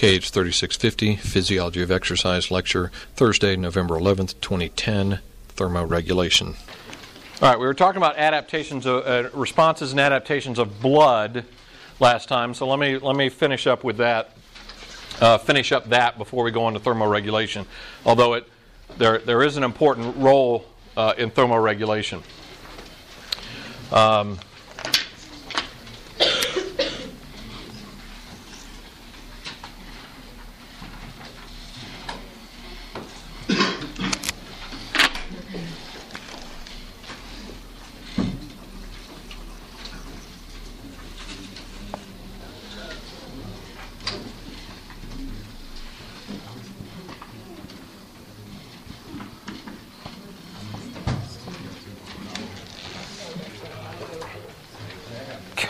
KH 3650, Physiology of Exercise Lecture, Thursday, November 11th, 2010, Thermoregulation. All right, we were talking about adaptations, of, uh, responses and adaptations of blood last time, so let me let me finish up with that. Uh, finish up that before we go on to thermoregulation. Although it there there is an important role uh, in thermoregulation. Um,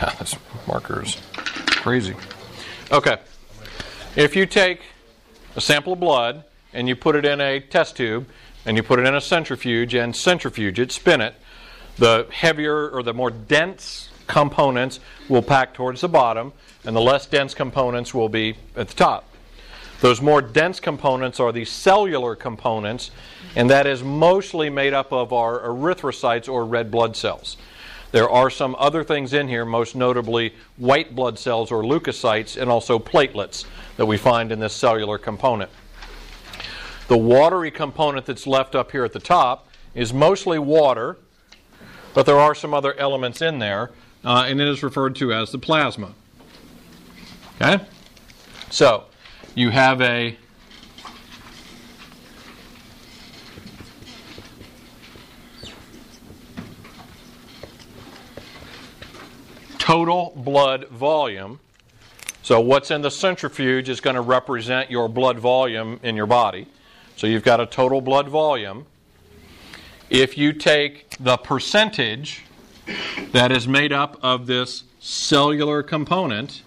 God, this marker's crazy. Okay. If you take a sample of blood and you put it in a test tube and you put it in a centrifuge and centrifuge it, spin it, the heavier or the more dense components will pack towards the bottom and the less dense components will be at the top. Those more dense components are the cellular components, and that is mostly made up of our erythrocytes or red blood cells. There are some other things in here, most notably white blood cells or leukocytes, and also platelets that we find in this cellular component. The watery component that's left up here at the top is mostly water, but there are some other elements in there, uh, and it is referred to as the plasma. Okay? So, you have a total blood volume. So, what's in the centrifuge is going to represent your blood volume in your body. So, you've got a total blood volume. If you take the percentage that is made up of this cellular component,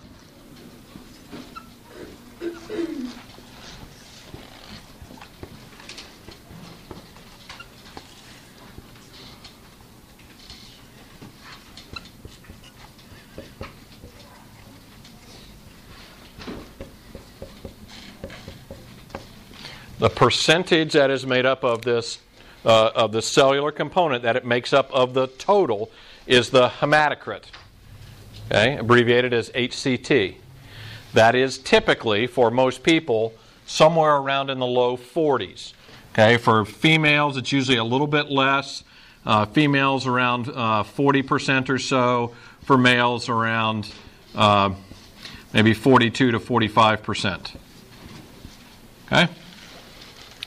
the percentage that is made up of this uh, of the cellular component that it makes up of the total is the hematocrit okay? Abbreviated as hct that is typically for most people somewhere around in the low 40s okay? For females it's usually a little bit less. Uh, females around uh, 40% or so. For males around uh, maybe 42 to 45% okay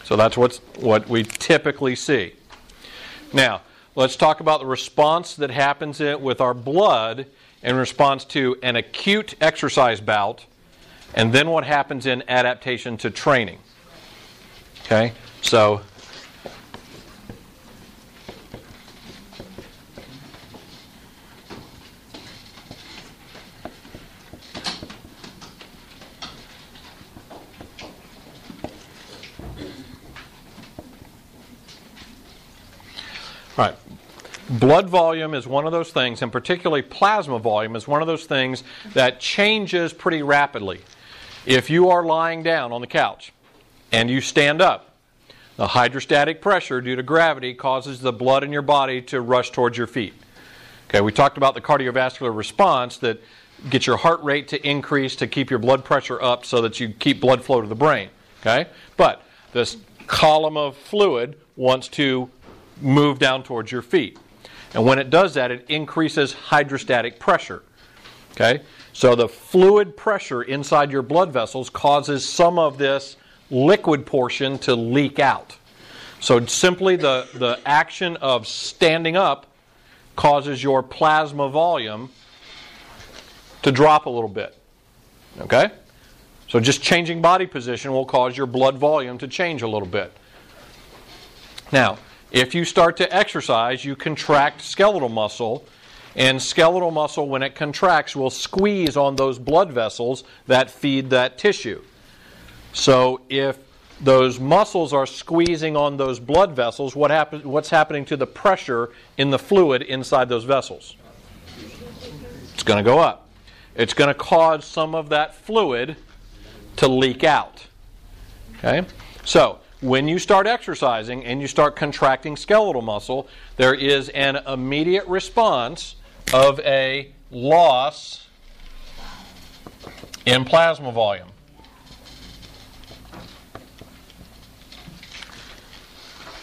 so that's what's, what we typically see. Now, let's talk about the response that happens in, with our blood in response to an acute exercise bout, and then what happens in adaptation to training. Okay? So, Blood volume is one of those things, and particularly plasma volume is one of those things that changes pretty rapidly. If you are lying down on the couch and you stand up, the hydrostatic pressure due to gravity causes the blood in your body to rush towards your feet. Okay, we talked about the cardiovascular response that gets your heart rate to increase to keep your blood pressure up so that you keep blood flow to the brain. Okay? But this column of fluid wants to move down towards your feet. And when it does that, it increases hydrostatic pressure. Okay? So the fluid pressure inside your blood vessels causes some of this liquid portion to leak out. So simply the, the action of standing up causes your plasma volume to drop a little bit. Okay? So just changing body position will cause your blood volume to change a little bit. Now, if you start to exercise, you contract skeletal muscle, and skeletal muscle, when it contracts, will squeeze on those blood vessels that feed that tissue. So if those muscles are squeezing on those blood vessels, what happen, what's happening to the pressure in the fluid inside those vessels? It's going to go up. It's going to cause some of that fluid to leak out. Okay? So, when you start exercising and you start contracting skeletal muscle, there is an immediate response of a loss in plasma volume.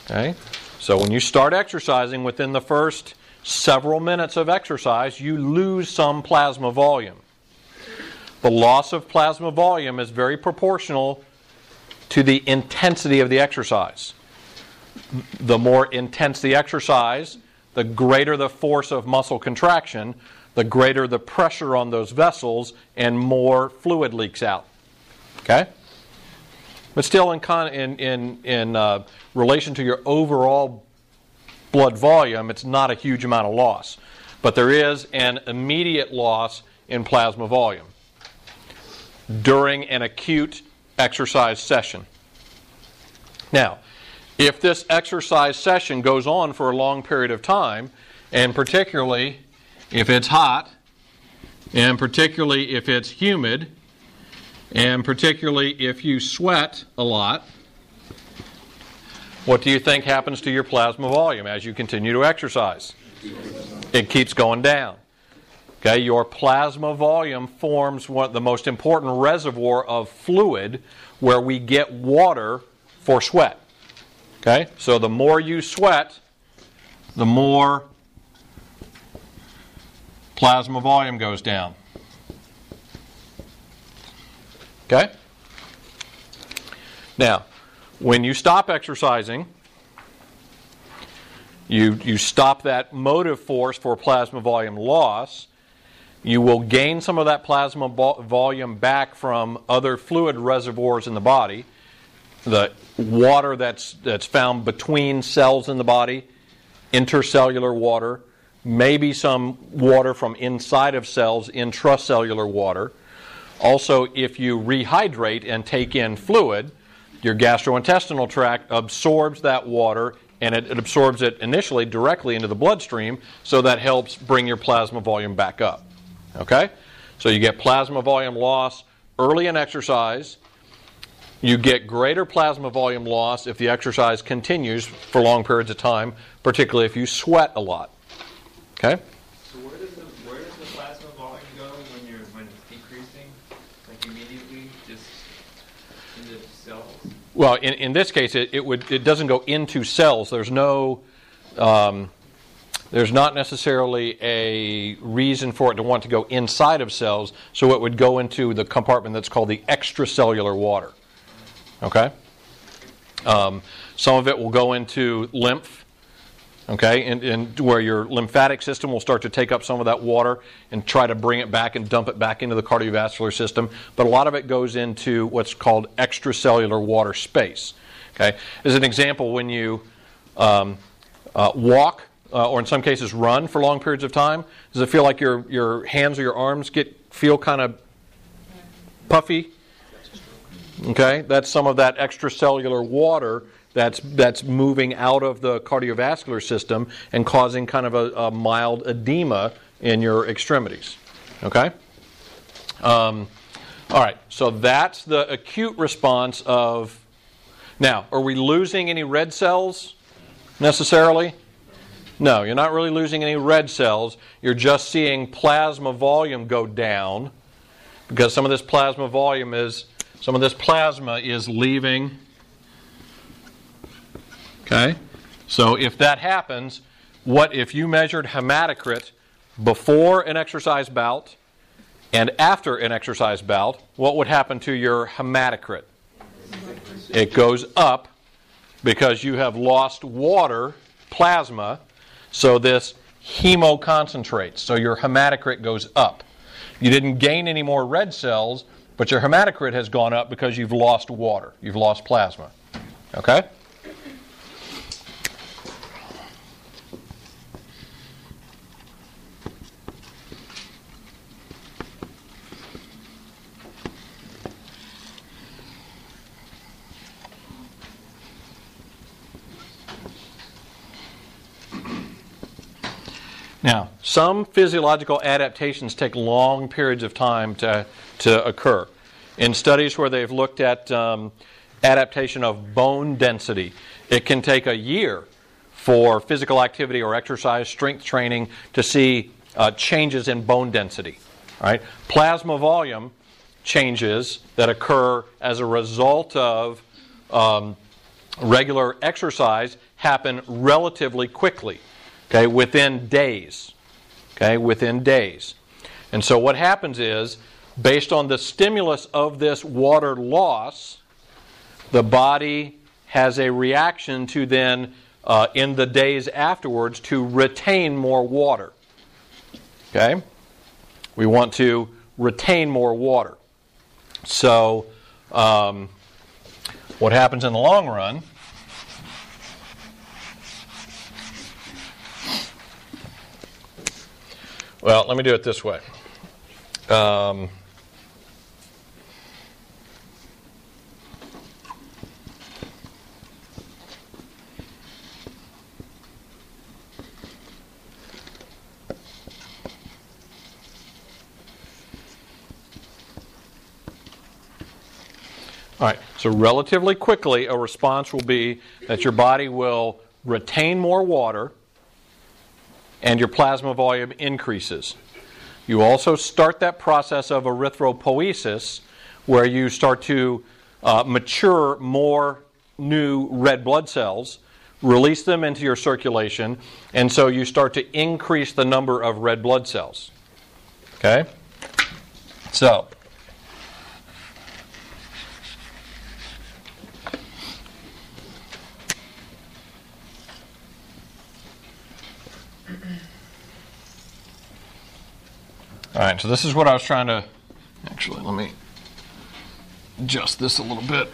Okay? So when you start exercising within the first several minutes of exercise, you lose some plasma volume. The loss of plasma volume is very proportional to the intensity of the exercise. The more intense the exercise, the greater the force of muscle contraction, the greater the pressure on those vessels, and more fluid leaks out. Okay? But still, in, con- in, in, in uh, relation to your overall blood volume, it's not a huge amount of loss. But there is an immediate loss in plasma volume during an acute exercise session. Now, if this exercise session goes on for a long period of time, and particularly if it's hot, and particularly if it's humid, and particularly if you sweat a lot, what do you think happens to your plasma volume as you continue to exercise? It keeps going down. Okay, your plasma volume forms one, the most important reservoir of fluid where we get water for sweat. Okay, so the more you sweat, the more plasma volume goes down. Okay? Now, when you stop exercising, you, you stop that motive force for plasma volume loss. You will gain some of that plasma volume back from other fluid reservoirs in the body. The water that's, that's found between cells in the body, intercellular water, maybe some water from inside of cells, intracellular water. Also, if you rehydrate and take in fluid, your gastrointestinal tract absorbs that water and it, it, absorbs it initially directly into the bloodstream, so that helps bring your plasma volume back up. Okay? So you get plasma volume loss early in exercise. You get greater plasma volume loss if the exercise continues for long periods of time, particularly if you sweat a lot. Okay? So where does the where does the plasma volume go when you're when it's decreasing? Like immediately just into cells? Well, in, in this case, it, it would it doesn't go into cells. There's no um, there's not necessarily a reason for it to want to go inside of cells, so it would go into the compartment that's called the extracellular water. Okay? Um, some of it will go into lymph, okay, and, and, where your lymphatic system will start to take up some of that water and try to bring it back and dump it back into the cardiovascular system. But a lot of it goes into what's called extracellular water space. Okay, as an example, when you um, uh, walk uh, or in some cases run for long periods of time, does it feel like your your hands or your arms get feel kind of puffy? Okay, that's some of that extracellular water that's that's moving out of the cardiovascular system and causing kind of a, a mild edema in your extremities. Okay. Um, all right. So that's the acute response of. Now, are we losing any red cells necessarily? No, you're not really losing any red cells. You're just seeing plasma volume go down because some of this plasma volume is some of this plasma is leaving Okay? So if that happens, what if you measured hematocrit before an exercise bout and after an exercise bout, what would happen to your hematocrit? It goes up because you have lost water, plasma, so this hemoconcentrates. So your hematocrit goes up. You didn't gain any more red cells, but your hematocrit has gone up because you've lost water. You've lost plasma. Okay? Now, some physiological adaptations take long periods of time to, to occur. in studies where they've looked at um, adaptation of bone density. It can take a year for physical activity or exercise, strength training, to see uh, changes in bone density. Right? Plasma volume changes that occur as a result of um, regular exercise happen relatively quickly, okay, within days. Okay, within days. And so what happens is, based on the stimulus of this water loss, the body has a reaction to then, uh, in the days afterwards, to retain more water. Okay? We want to retain more water. So, um, what happens in the long run? Well, let me do it this way. Um, All right, so relatively quickly, a response will be that your body will retain more water and your plasma volume increases. You also start that process of erythropoiesis where you start to uh, mature more new red blood cells, release them into your circulation, and so you start to increase the number of red blood cells. Okay? So, All right, so this is what I was trying to. Actually, let me adjust this a little bit.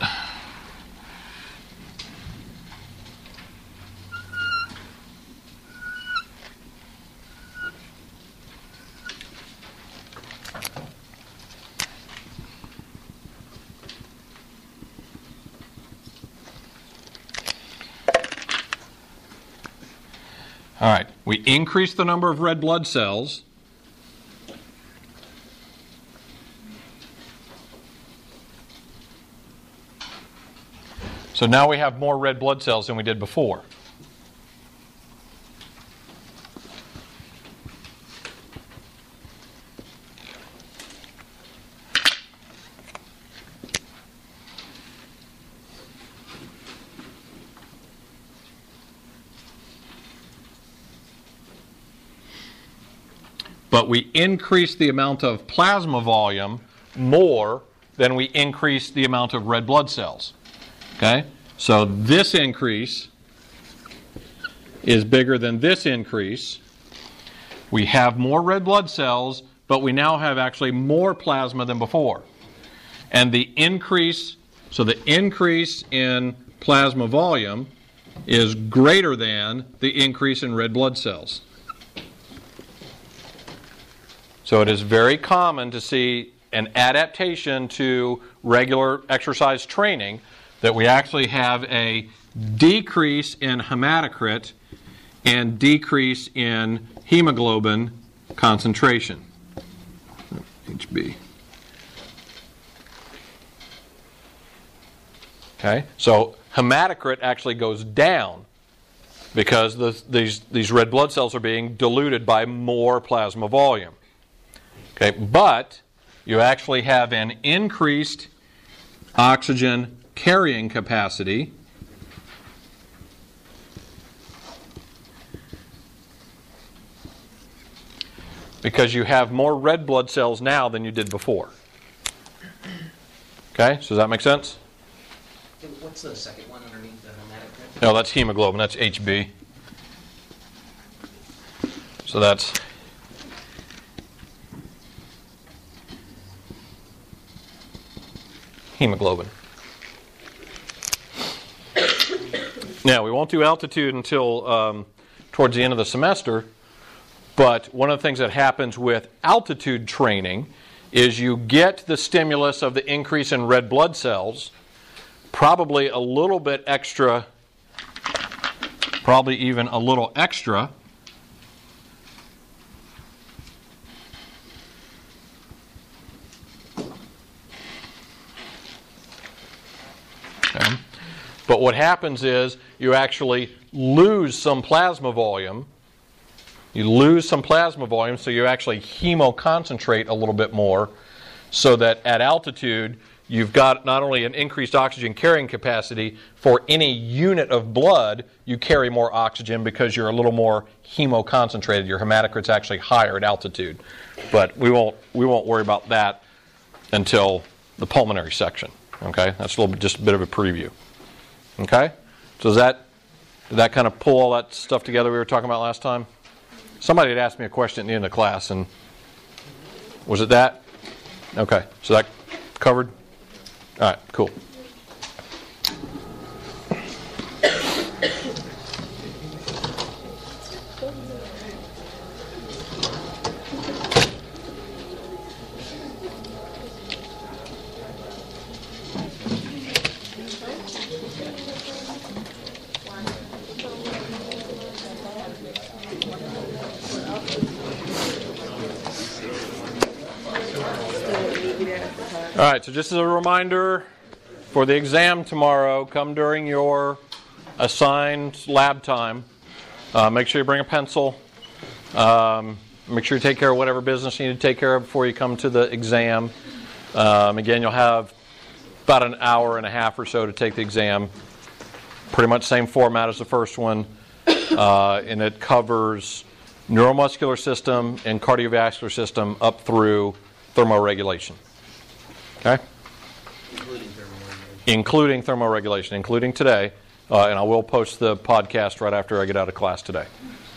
All right, we increase the number of red blood cells. So now we have more red blood cells than we did before. But we increase the amount of plasma volume more than we increase the amount of red blood cells. Okay? So this increase is bigger than this increase. We have more red blood cells, but we now have actually more plasma than before. And the increase, so the increase in plasma volume is greater than the increase in red blood cells. So it is very common to see an adaptation to regular exercise training that we actually have a decrease in hematocrit and decrease in hemoglobin concentration. HB. Okay, so hematocrit actually goes down because the, these, these red blood cells are being diluted by more plasma volume. Okay, but you actually have an increased oxygen carrying capacity. Because you have more red blood cells now than you did before. Okay, so does that make sense? What's the second one underneath the hematocrit? No, that's hemoglobin, that's HB. So that's hemoglobin. Now, we won't do altitude until um, towards the end of the semester, but one of the things that happens with altitude training is you get the stimulus of the increase in red blood cells, probably a little bit extra, probably even a little extra. Okay? But what happens is you actually lose some plasma volume. You lose some plasma volume, so you actually hemoconcentrate a little bit more, so that at altitude you've got not only an increased oxygen carrying capacity for any unit of blood, you carry more oxygen because you're a little more hemoconcentrated. Your hematocrit's actually higher at altitude. But we won't we won't worry about that until the pulmonary section. Okay, that's a little just a bit of a preview. Okay, so does that did that kind of pull all that stuff together we were talking about last time? Somebody had asked me a question at the end of class, and was it that? Okay, so that covered. All right, cool. So just as a reminder for the exam tomorrow, come during your assigned lab time. Uh, make sure you bring a pencil. Um, make sure you take care of whatever business you need to take care of before you come to the exam. Um, again, you'll have about an hour and a half or so to take the exam. Pretty much same format as the first one, uh, and it covers neuromuscular system and cardiovascular system up through thermoregulation. Okay? Including thermoregulation. Including thermoregulation, including today, uh, and I will post the podcast right after I get out of class today.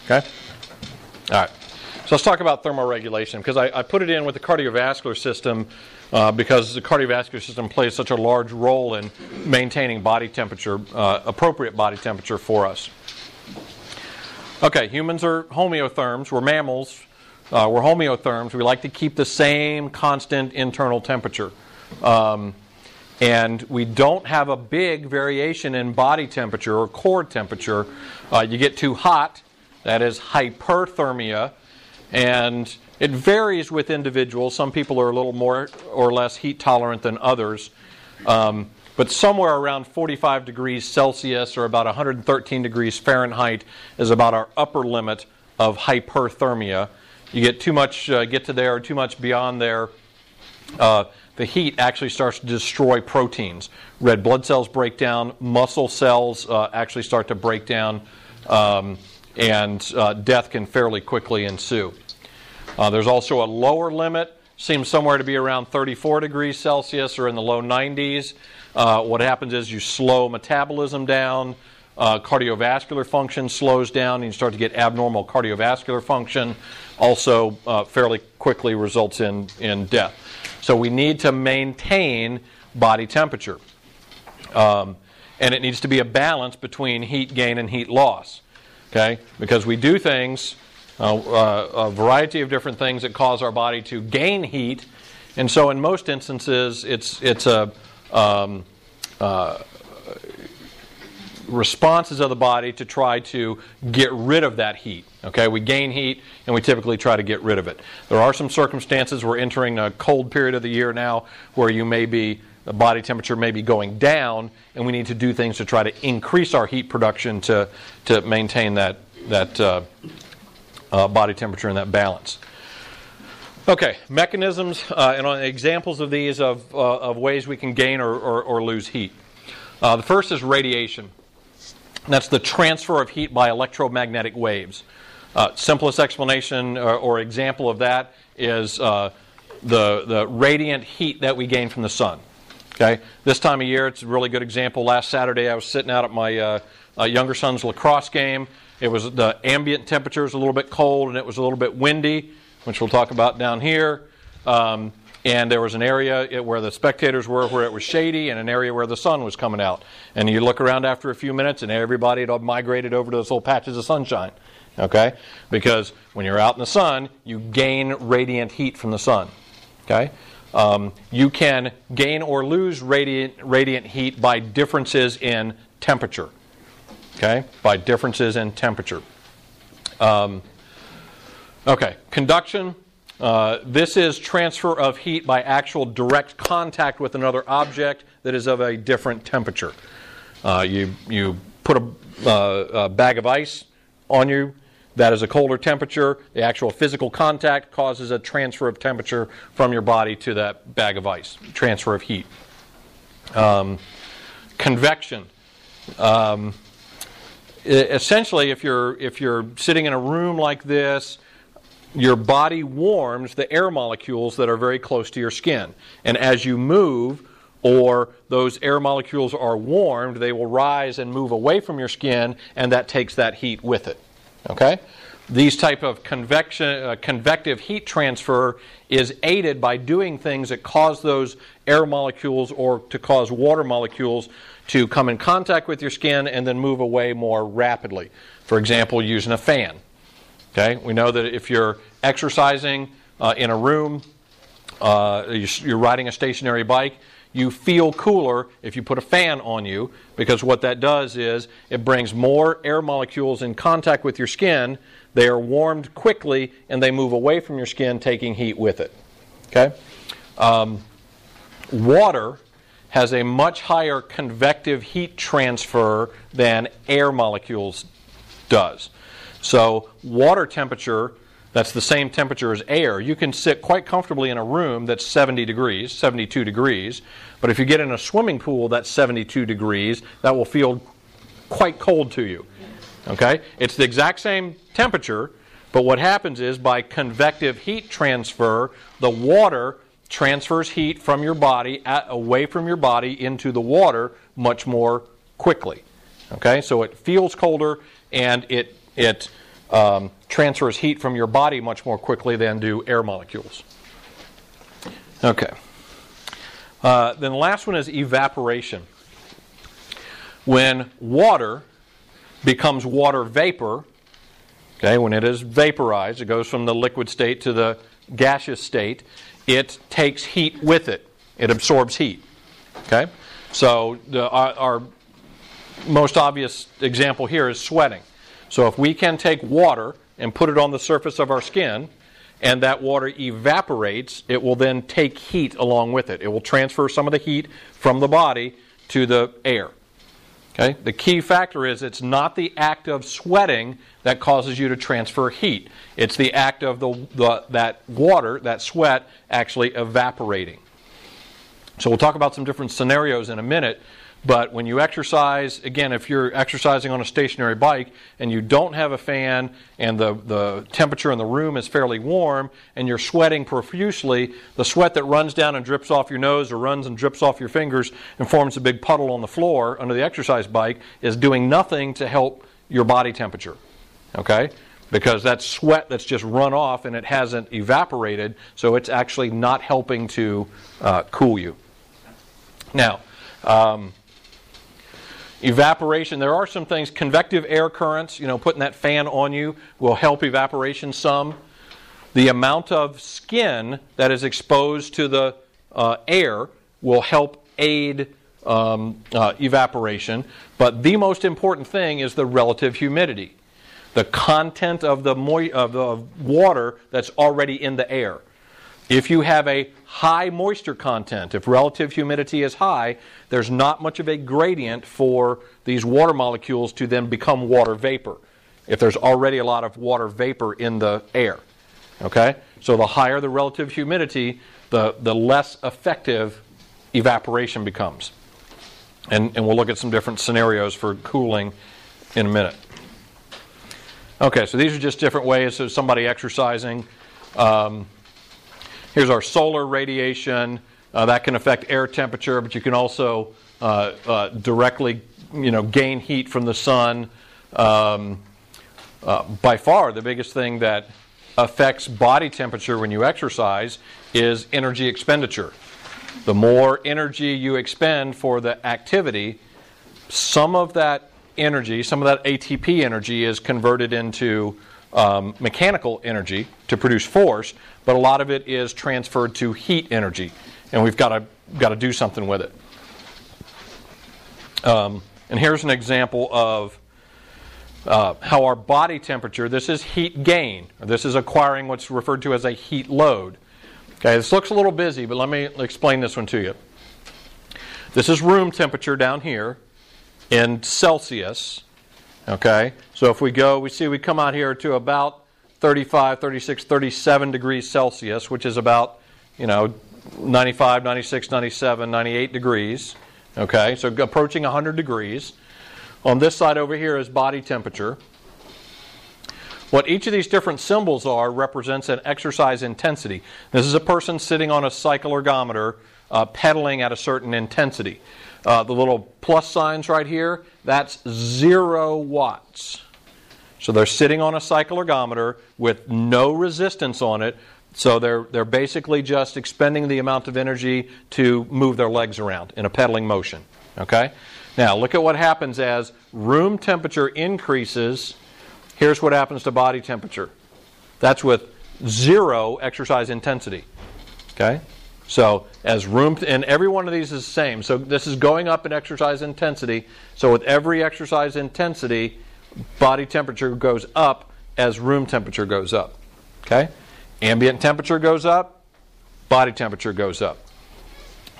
Okay? All right. So let's talk about thermoregulation because I, I put it in with the cardiovascular system uh, because the cardiovascular system plays such a large role in maintaining body temperature, uh, appropriate body temperature for us. Okay, humans are homeotherms. We're mammals. Uh, we're homeotherms. We like to keep the same constant internal temperature. Um, and we don't have a big variation in body temperature or core temperature. Uh, you get too hot, that is hyperthermia, and it varies with individuals. Some people are a little more or less heat tolerant than others. Um, but somewhere around 45 degrees Celsius or about 113 degrees Fahrenheit is about our upper limit of hyperthermia. You get too much, uh, get to there, or too much beyond there, uh, the heat actually starts to destroy proteins. Red blood cells break down, muscle cells uh, actually start to break down, um, and uh, death can fairly quickly ensue. Uh, there's also a lower limit, seems somewhere to be around 34 degrees Celsius or in the low 90s. Uh, what happens is you slow metabolism down, uh, cardiovascular function slows down, and you start to get abnormal cardiovascular function. Also, uh, fairly quickly results in, in death. So we need to maintain body temperature. Um, and it needs to be a balance between heat gain and heat loss. Okay? Because we do things, uh, uh, a variety of different things that cause our body to gain heat. And so in most instances, it's, it's a. Um, uh, responses of the body to try to get rid of that heat. Okay, we gain heat and we typically try to get rid of it. There are some circumstances we're entering a cold period of the year now where you may be the body temperature may be going down and we need to do things to try to increase our heat production to to maintain that that uh, uh, body temperature and that balance. Okay, mechanisms uh, and examples of these of, uh, of ways we can gain or, or, or lose heat. Uh, the first is radiation. That's the transfer of heat by electromagnetic waves. Uh, simplest explanation or, or, example of that is uh, the, the radiant heat that we gain from the sun. Okay, this time of year, it's a really good example. Last Saturday, I was sitting out at my uh, uh younger son's lacrosse game. It was the ambient temperature was a little bit cold, and it was a little bit windy, which we'll talk about down here. Um, and there was an area where the spectators were where it was shady and an area where the sun was coming out. And you look around after a few minutes and everybody had migrated over to those little patches of sunshine. Okay? Because when you're out in the sun, you gain radiant heat from the sun. Okay? Um, you can gain or lose radiant, radiant heat by differences in temperature. Okay? By differences in temperature. Um, okay, conduction uh, this is transfer of heat by actual direct contact with another object that is of a different temperature. Uh, you, you put a, uh, a bag of ice on you, that is a colder temperature. The actual physical contact causes a transfer of temperature from your body to that bag of ice, transfer of heat. Um, convection. Um, essentially, if you're, if you're sitting in a room like this, your body warms the air molecules that are very close to your skin. And as you move, or those air molecules are warmed, they will rise and move away from your skin, and that takes that heat with it. Okay? These type of convection, uh, convective heat transfer is aided by doing things that cause those air molecules or to cause water molecules to come in contact with your skin and then move away more rapidly. For example, using a fan. Okay, we know that if you're exercising uh, in a room, uh, you're riding a stationary bike, you feel cooler if you put a fan on you because what that does is it brings more air molecules in contact with your skin. They are warmed quickly and they move away from your skin, taking heat with it. Okay? Um, water has a much higher convective heat transfer than air molecules does. So, water temperature, that's the same temperature as air, you can sit quite comfortably in a room that's 70 degrees, 72 degrees. But if you get in a swimming pool that's 72 degrees, that will feel quite cold to you. Okay? It's the exact same temperature, but what happens is by convective heat transfer, the water transfers heat from your body at, away from your body into the water much more quickly. Okay? So it feels colder and it it um, transfers heat from your body much more quickly than do air molecules. Okay. Uh, then the last one is evaporation. When water becomes water vapor, okay, when it is vaporized, it goes from the liquid state to the gaseous state, it takes heat with it. It absorbs heat. Okay? So the, our, our most obvious example here is sweating. So if we can take water and put it on the surface of our skin, and that water evaporates, it will then take heat along with it. It will transfer some of the heat from the body to the air. Okay? The key factor is it's not the act of sweating that causes you to transfer heat. It's the act of the, the, that water, that sweat, actually evaporating. So we'll talk about some different scenarios in a minute but when you exercise, again, if you're exercising on a stationary bike and you don't have a fan and the, the temperature in the room is fairly warm and you're sweating profusely, the sweat that runs down and drips off your nose or runs and drips off your fingers and forms a big puddle on the floor under the exercise bike is doing nothing to help your body temperature. Okay? Because that's sweat that's just run off and it hasn't evaporated, so it's actually not helping to uh, cool you. Now, um, Evaporation, there are some things, convective air currents, you know, putting that fan on you will help evaporation some. The amount of skin that is exposed to the uh, air will help aid um, uh, evaporation. But the most important thing is the relative humidity, the content of the, mo- of the water that's already in the air. If you have a high moisture content, if relative humidity is high, there's not much of a gradient for these water molecules to then become water vapor. If there's already a lot of water vapor in the air. Okay? So the higher the relative humidity, the, the less effective evaporation becomes. And, and we'll look at some different scenarios for cooling in a minute. Okay, so these are just different ways of somebody exercising. Um, Here's our solar radiation. Uh, that can affect air temperature, but you can also uh, uh, directly, you know, gain heat from the sun. Um, uh, by far, the biggest thing that affects body temperature when you exercise is energy expenditure. The more energy you expend for the activity, some of that energy, some of that ATP energy, is converted into um, mechanical energy to produce force, but a lot of it is transferred to heat energy, and we've got to got to do something with it. Um, and here's an example of uh, how our body temperature, this is heat gain, or this is acquiring what's referred to as a heat load. Okay, this looks a little busy, but let me explain this one to you. This is room temperature down here in Celsius. Okay, so if we go, we see we come out here to about 35, 36, 37 degrees Celsius, which is about, you know, 95, 96, 97, 98 degrees. Okay, so approaching 100 degrees. On this side over here is body temperature. What each of these different symbols are represents an exercise intensity. This is a person sitting on a cycle ergometer uh, pedaling at a certain intensity. Uh, the little plus signs right here, that's zero watts. So they're sitting on a cycle ergometer with no resistance on it. So they're, they're basically just expending the amount of energy to move their legs around in a pedaling motion. Okay? Now, look at what happens as room temperature increases. Here's what happens to body temperature. That's with zero exercise intensity. Okay? So, as room, and every one of these is the same. So, this is going up in exercise intensity. So, with every exercise intensity, body temperature goes up as room temperature goes up. Okay? Ambient temperature goes up, body temperature goes up.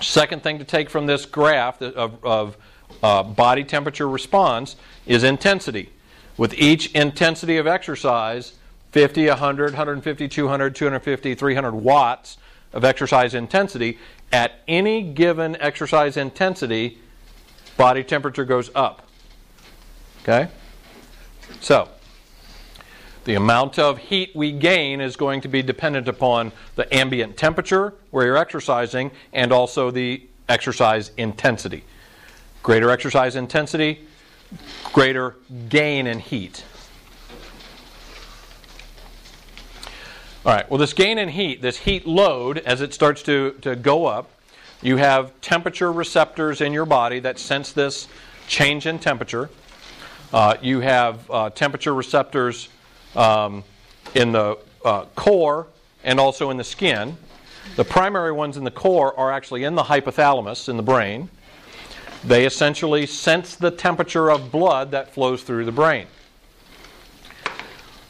Second thing to take from this graph of, of uh, body temperature response is intensity. With each intensity of exercise, 50, 100, 150, 200, 250, 300 watts of exercise intensity, at any given exercise intensity, body temperature goes up. Okay? So, the amount of heat we gain is going to be dependent upon the ambient temperature where you're exercising and also the exercise intensity. Greater exercise intensity, greater gain in heat. All right, well, this gain in heat, this heat load, as it starts to, to go up, you have temperature receptors in your body that sense this change in temperature. Uh, you have uh, temperature receptors um, in the uh, core and also in the skin. The primary ones in the core are actually in the hypothalamus in the brain. They essentially sense the temperature of blood that flows through the brain.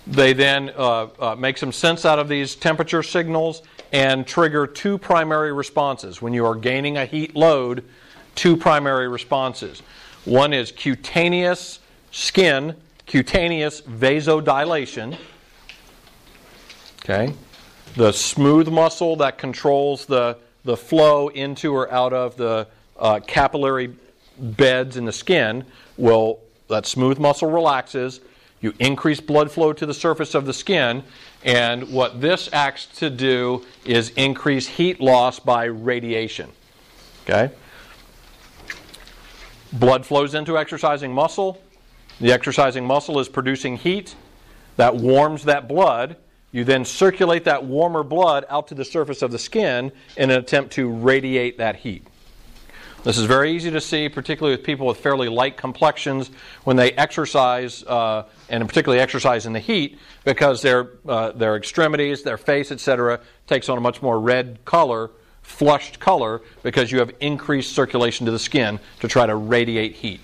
They then uh, uh, make some sense out of these temperature signals and trigger two primary responses. When you are gaining a heat load, two primary responses. One is cutaneous skin, cutaneous vasodilation. Okay? The smooth muscle that controls the, the flow into or out of the uh, capillary beds in the skin will, that smooth muscle relaxes. You increase blood flow to the surface of the skin, and what this acts to do is increase heat loss by radiation. Okay? Blood flows into exercising muscle. The exercising muscle is producing heat that warms that blood. You then circulate that warmer blood out to the surface of the skin in an attempt to radiate that heat. This is very easy to see, particularly with people with fairly light complexions when they exercise, uh, and particularly exercise in the heat, because their, uh, their extremities, their face, etc., takes on a much more red color, flushed color, because you have increased circulation to the skin to try to radiate heat.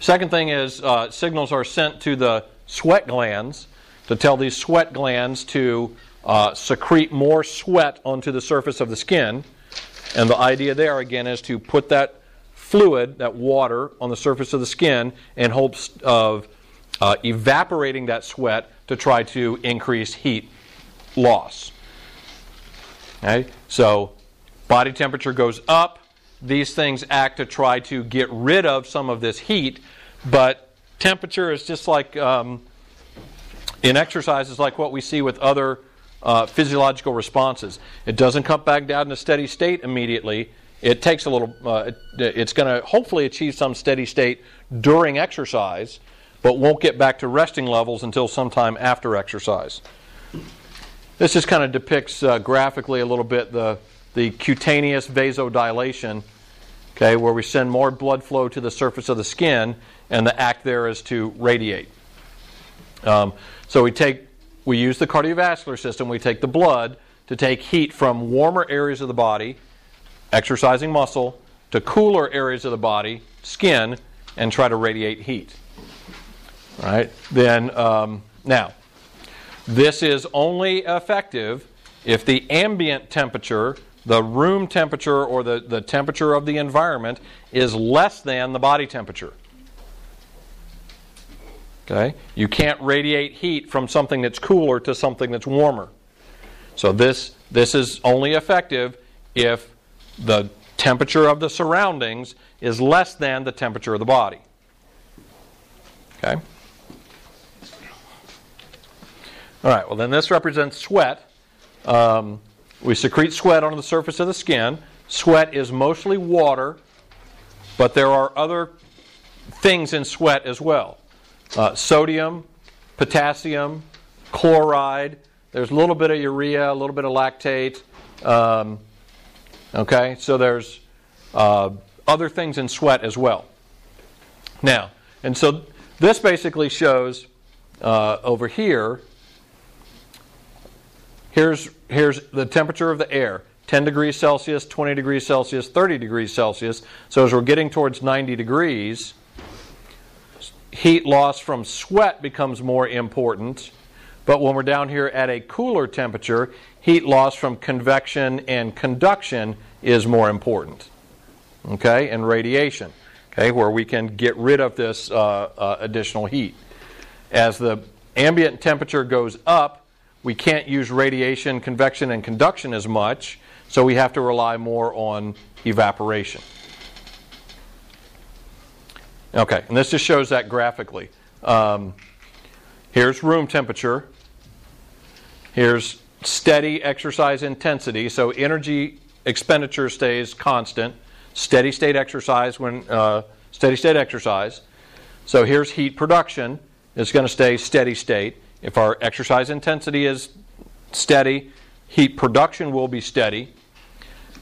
Second thing is uh, signals are sent to the sweat glands to tell these sweat glands to uh, secrete more sweat onto the surface of the skin. And the idea there, again, is to put that fluid, that water, on the surface of the skin in hopes of uh, evaporating that sweat to try to increase heat loss. Okay? So, body temperature goes up, these things act to try to get rid of some of this heat, but temperature is just like um, in exercise is like what we see with other uh, physiological responses. It doesn't come back down a steady state immediately. It takes a little. Uh, it, it's going to hopefully achieve some steady state during exercise, but won't get back to resting levels until sometime after exercise. This just kind of depicts uh, graphically a little bit the the cutaneous vasodilation, okay, where we send more blood flow to the surface of the skin, and the act there is to radiate. Um, so we take, we use the cardiovascular system. We take the blood to take heat from warmer areas of the body, exercising muscle, to cooler areas of the body, skin, and try to radiate heat. All right? Then, um, now, this is only effective if the ambient temperature, the room temperature, or the, the temperature of the environment is less than the body temperature. Okay? You can't radiate heat from something that's cooler to something that's warmer. So this this is only effective if the temperature of the surroundings is less than the temperature of the body. Okay? All right, well, then this represents sweat. Um, we secrete sweat on the surface of the skin. Sweat is mostly water, but there are other things in sweat as well uh, sodium, potassium, chloride. There's a little bit of urea, a little bit of lactate. Um, okay, so there's uh, other things in sweat as well. Now, and so this basically shows uh, over here. Here's here's the temperature of the air. 10 degrees Celsius, 20 degrees Celsius, 30 degrees Celsius. So as we're getting towards 90 degrees, heat loss from sweat becomes more important. But when we're down here at a cooler temperature, heat loss from convection and conduction is more important. Okay, and radiation, okay, where we can get rid of this uh, uh, additional heat. As the ambient temperature goes up, we can't use radiation, convection, and conduction as much, so we have to rely more on evaporation. Okay, and this just shows that graphically. Um, here's room temperature. Here's steady exercise intensity, so energy expenditure stays constant. Steady state exercise when uh, steady state exercise. So here's heat production. It's going to stay steady state. If our exercise intensity is steady, heat production will be steady.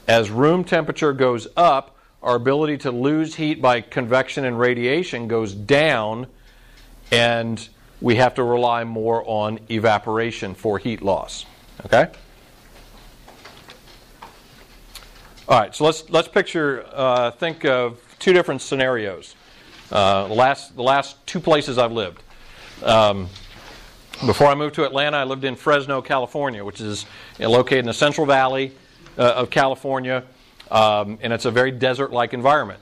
As room temperature goes up, our ability to lose heat by convection and radiation goes down, and we have to rely more on evaporation for heat loss. Okay? All right, so let's let's picture, uh, think of two different scenarios. Uh, the last the last two places I've lived. Um, before I moved to Atlanta, I lived in Fresno, California, which is located in the Central Valley uh, of California, um, and it's a very desert-like environment.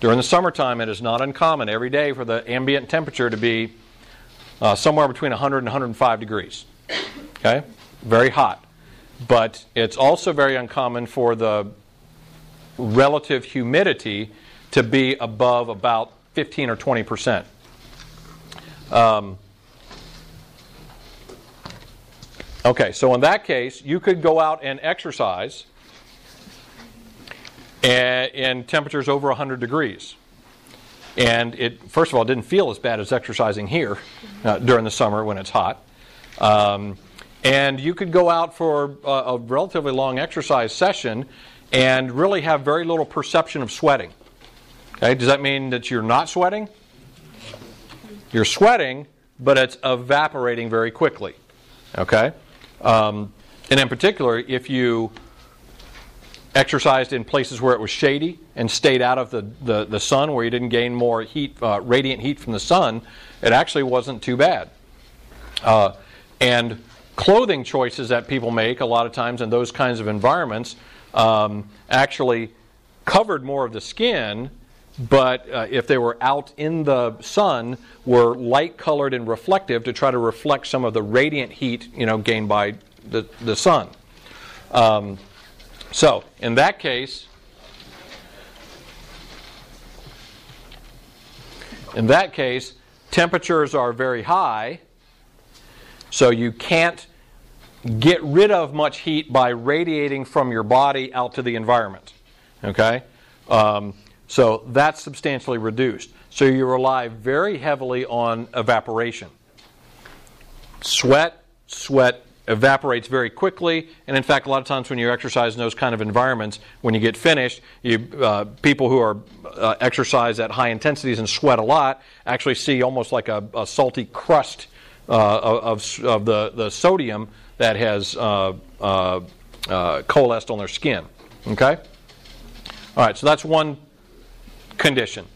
During the summertime, it is not uncommon every day for the ambient temperature to be uh, somewhere between 100 and 105 degrees. Okay, very hot, but it's also very uncommon for the relative humidity to be above about 15 or 20 percent. Um, okay, so in that case, you could go out and exercise in temperatures over 100 degrees. And it, first of all, didn't feel as bad as exercising here uh, during the summer when it's hot. Um, and you could go out for a, a relatively long exercise session and really have very little perception of sweating. Okay, does that mean that you're not sweating? You're sweating, but it's evaporating very quickly. Okay, um, and in particular, if you exercised in places where it was shady and stayed out of the, the, the sun, where you didn't gain more heat, uh, radiant heat from the sun, it actually wasn't too bad. Uh, and clothing choices that people make a lot of times in those kinds of environments um, actually covered more of the skin, but uh, if they were out in the sun, were light colored and reflective to try to reflect some of the radiant heat, you know, gained by the, the sun. Um, so, in that case, in that case, temperatures are very high, so you can't get rid of much heat by radiating from your body out to the environment. Okay? Um, so that's substantially reduced. So you rely very heavily on evaporation. Sweat, sweat evaporates very quickly, and in fact, a lot of times when you exercise in those kind of environments, when you get finished, you, uh, people who are uh, exercise at high intensities and sweat a lot actually see almost like a, a salty crust uh, of, of the, the sodium that has uh, uh, uh, coalesced on their skin. Okay? All right, so that's one condition.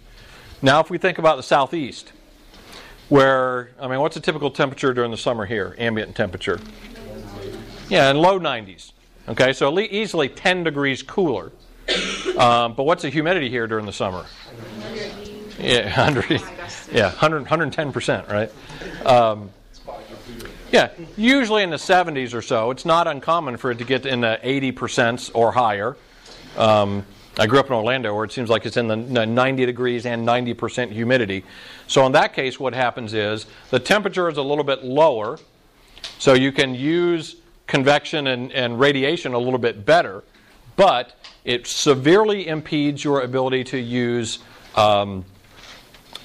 Now, if we think about the southeast, where, I mean, what's a typical temperature during the summer here? Ambient temperature. Yeah, in low 90s. Okay, so easily 10 degrees cooler. Um, but what's the humidity here during the summer? Yeah, 100, yeah, 100, 110%, right? Um, yeah, usually in the 70s or so. It's not uncommon for it to get in the 80% or higher. Um, I grew up in Orlando where it seems like it's in the 90 degrees and 90% humidity. So in that case, what happens is the temperature is a little bit lower, so you can use convection and, and radiation a little bit better, but it severely impedes your ability to use um,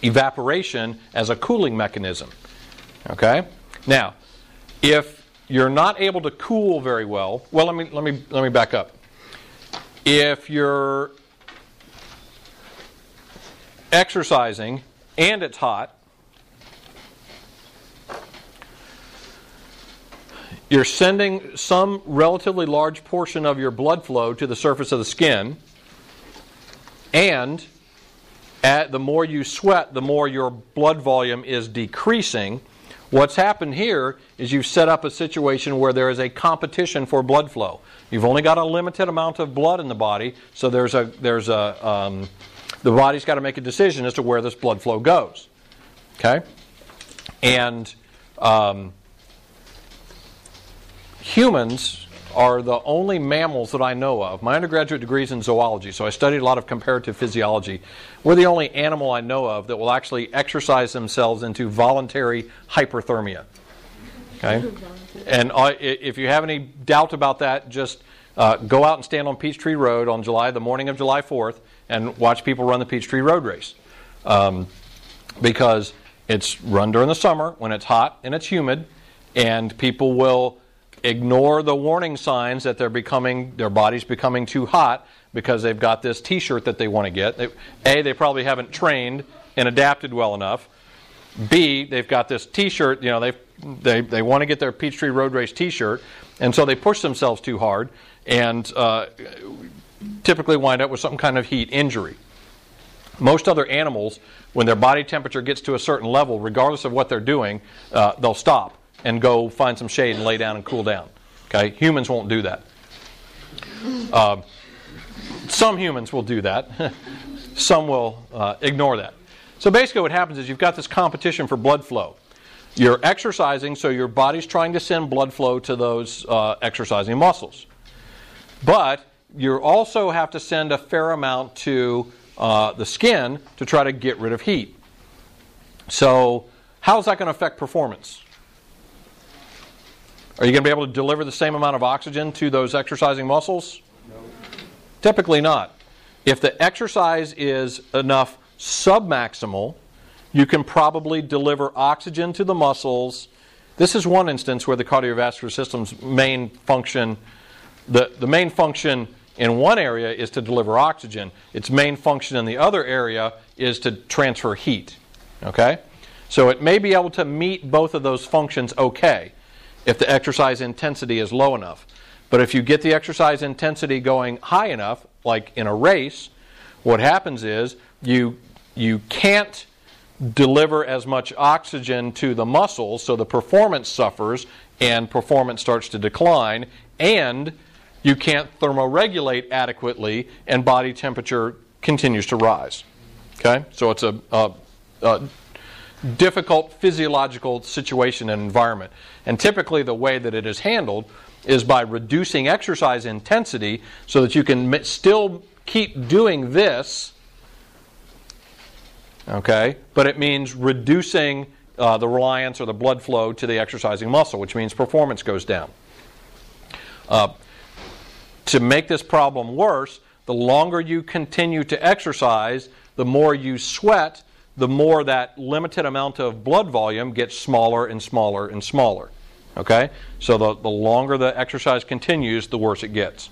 evaporation as a cooling mechanism. Okay? Now, if you're not able to cool very well, well let me let me let me back up. If you're exercising and it's hot, you're sending some relatively large portion of your blood flow to the surface of the skin, and at, the more you sweat, the more your blood volume is decreasing. What's happened here is you've set up a situation where there is a competition for blood flow. You've only got a limited amount of blood in the body, so there's a there's a um, the body's got to make a decision as to where this blood flow goes. Okay, and um, humans are the only mammals that I know of. My undergraduate degree is in zoology, so I studied a lot of comparative physiology. We're the only animal I know of that will actually exercise themselves into voluntary hyperthermia. Okay? And if you have any doubt about that, just uh, go out and stand on Peachtree Road on July, the morning of July 4th, and watch people run the Peachtree Road race. Um, because it's run during the summer when it's hot and it's humid, and people will ignore the warning signs that they're becoming their body's becoming too hot because they've got this t-shirt that they want to get. They, a they probably haven't trained and adapted well enough. B they've got this t-shirt you know they they, they want to get their peachtree road race t-shirt and so they push themselves too hard and uh, typically wind up with some kind of heat injury. Most other animals when their body temperature gets to a certain level regardless of what they're doing uh, they'll stop and go find some shade and lay down and cool down. Okay, humans won't do that. Uh, some humans will do that. some will uh, ignore that. So basically, what happens is you've got this competition for blood flow. You're exercising, so your body's trying to send blood flow to those uh, exercising muscles. But you also have to send a fair amount to uh, the skin to try to get rid of heat. So, how is that going to affect performance? Are you going to be able to deliver the same amount of oxygen to those exercising muscles? No. Typically not. If the exercise is enough submaximal, you can probably deliver oxygen to the muscles. This is one instance where the cardiovascular system's main function, the, the main function in one area is to deliver oxygen. Its main function in the other area is to transfer heat. Okay? So it may be able to meet both of those functions okay if the exercise intensity is low enough. But if you get the exercise intensity going high enough, like in a race, what happens is you you can't deliver as much oxygen to the muscles, so the performance suffers and performance starts to decline, and you can't thermoregulate adequately, and body temperature continues to rise. Okay, so it's a, a, a difficult physiological situation and environment. And typically, the way that it is handled is by reducing exercise intensity so that you can still keep doing this, okay, but it means reducing uh, the reliance or the blood flow to the exercising muscle, which means performance goes down. Uh, to make this problem worse, the longer you continue to exercise, the more you sweat, the more that limited amount of blood volume gets smaller and smaller and smaller. Okay? So the, the longer the exercise continues, the worse it gets.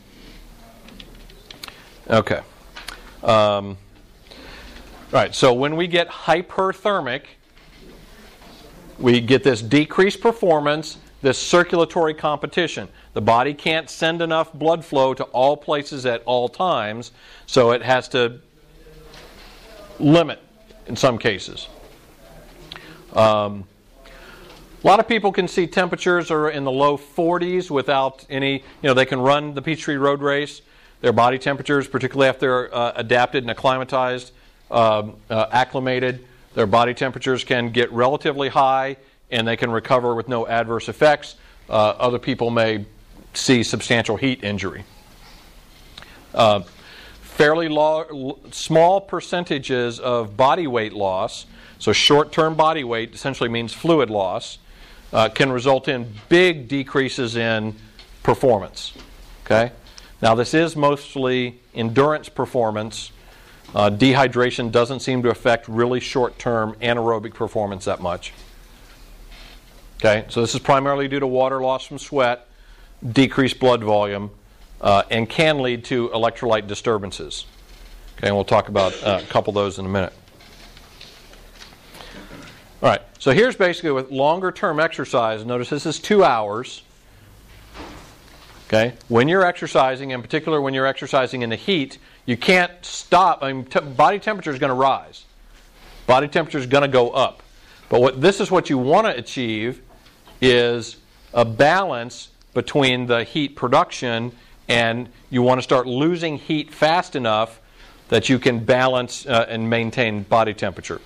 Okay. Um, right, so when we get hyperthermic, we get this decreased performance, this circulatory competition. The body can't send enough blood flow to all places at all times, so it has to limit in some cases. Um, a lot of people can see temperatures are in the low 40s without any, you know, they can run the Peachtree Road Race. Their body temperatures, particularly if they're uh, adapted and acclimatized, um, uh, acclimated, their body temperatures can get relatively high and they can recover with no adverse effects. Uh, other people may see substantial heat injury. Fairly law, small percentages of body weight loss, so short term body weight essentially means fluid loss, uh, can result in big decreases in performance. Okay? Now, this is mostly endurance performance. Uh, dehydration doesn't seem to affect really short term anaerobic performance that much. Okay, so this is primarily due to water loss from sweat, decreased blood volume, uh, and can lead to electrolyte disturbances. Okay, and we'll talk about uh, a couple of those in a minute. All right, so here's basically with longer term exercise. Notice this is two hours. Okay, when you're exercising, in particular when you're exercising in the heat, you can't stop. I mean, t- body temperature is going to rise. Body temperature is going to go up. But what this is what you want to achieve is a balance between the heat production and you want to start losing heat fast enough that you can balance uh, and maintain body temperature.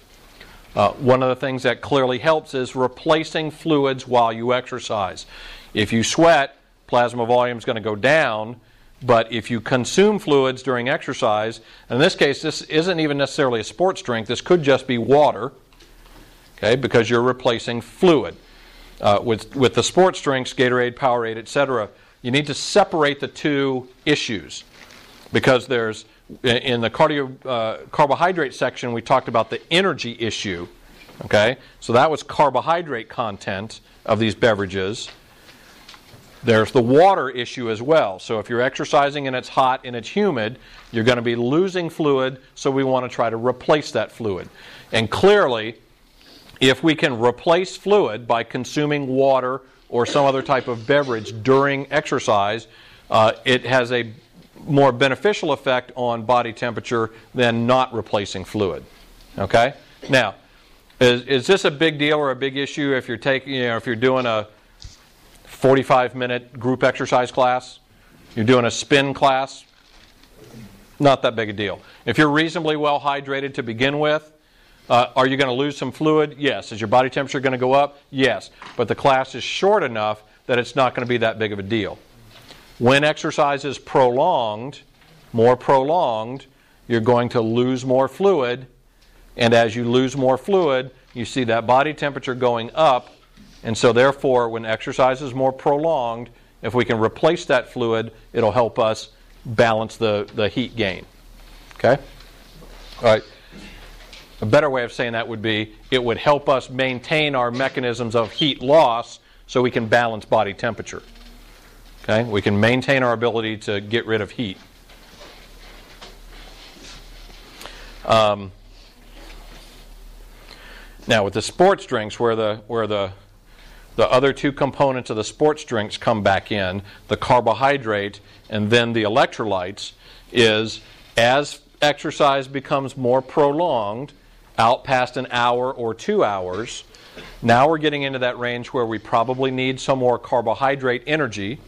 Uh, one of the things that clearly helps is replacing fluids while you exercise. If you sweat, plasma volume is going to go down, but if you consume fluids during exercise, in this case, this isn't even necessarily a sports drink, this could just be water, okay, because you're replacing fluid. Uh, with, with the sports drinks, Gatorade, Powerade, etc., you need to separate the two issues because there's in the cardio, uh, carbohydrate section, we talked about the energy issue. Okay, so that was carbohydrate content of these beverages. There's the water issue as well. So if you're exercising and it's hot and it's humid, you're going to be losing fluid, so we want to try to replace that fluid. And clearly, if we can replace fluid by consuming water or some other type of beverage during exercise, uh, it has a more beneficial effect on body temperature than not replacing fluid. Okay? Now, is, is this a big deal or a big issue if you're taking, you know, if you're doing a 45 minute group exercise class? You're doing a spin class? Not that big a deal. If you're reasonably well hydrated to begin with, uh, are you going to lose some fluid? Yes. Is your body temperature going to go up? Yes. But the class is short enough that it's not going to be that big of a deal. When exercise is prolonged, more prolonged, you're going to lose more fluid. And as you lose more fluid, you see that body temperature going up. And so, therefore, when exercise is more prolonged, if we can replace that fluid, it'll help us balance the, the heat gain. Okay? All right. A better way of saying that would be it would help us maintain our mechanisms of heat loss so we can balance body temperature. Okay? We can maintain our ability to get rid of heat. Um, now, with the sports drinks, where the where the the other two components of the sports drinks come back in, the carbohydrate and then the electrolytes, is as exercise becomes more prolonged, out past an hour or two hours, now we're getting into that range where we probably need some more carbohydrate energy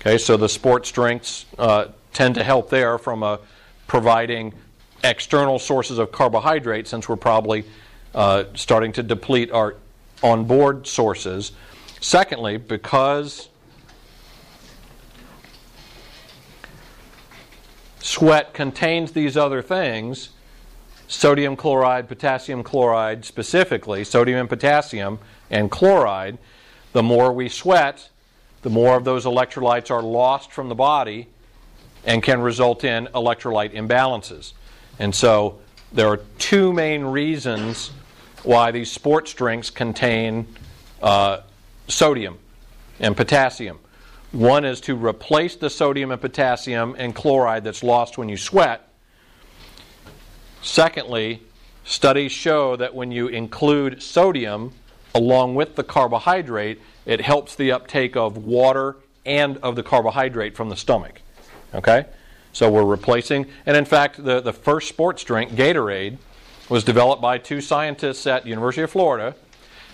Okay, so the sports drinks uh, tend to help there from uh, providing external sources of carbohydrate since we're probably uh, starting to deplete our onboard sources. Secondly, because sweat contains these other things, sodium chloride, potassium chloride specifically, sodium and potassium and chloride, the more we sweat, the more of those electrolytes are lost from the body and can result in electrolyte imbalances. And so there are two main reasons why these sports drinks contain uh, sodium and potassium. One is to replace the sodium and potassium and chloride that's lost when you sweat. Secondly, studies show that when you include sodium along with the carbohydrate, it helps the uptake of water and of the carbohydrate from the stomach. Okay? So we're replacing, and in fact, the, the first sports drink, Gatorade, was developed by two scientists at University of Florida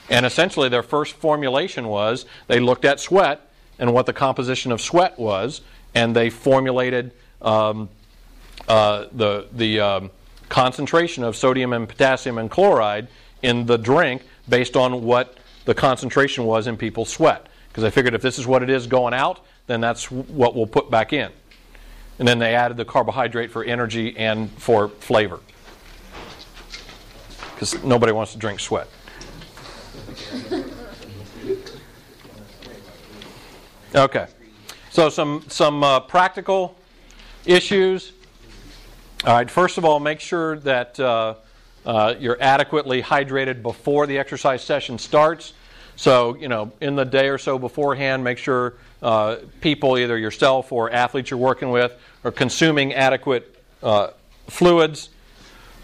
And essentially, their first formulation was they looked at sweat and what the composition of sweat was, and they formulated um, uh, the, the um, concentration of sodium and potassium and chloride in the drink based on what the concentration was in people's sweat. Because I figured if this is what it is going out, then that's what we'll put back in. And then they added the carbohydrate for energy and for flavor. Because nobody wants to drink sweat. Okay. So some some uh, practical issues. All right. First of all, make sure that uh, uh, you're adequately hydrated before the exercise session starts. So you know, in the day or so beforehand, make sure uh, people, either yourself or athletes you're working with, are consuming adequate uh, fluids.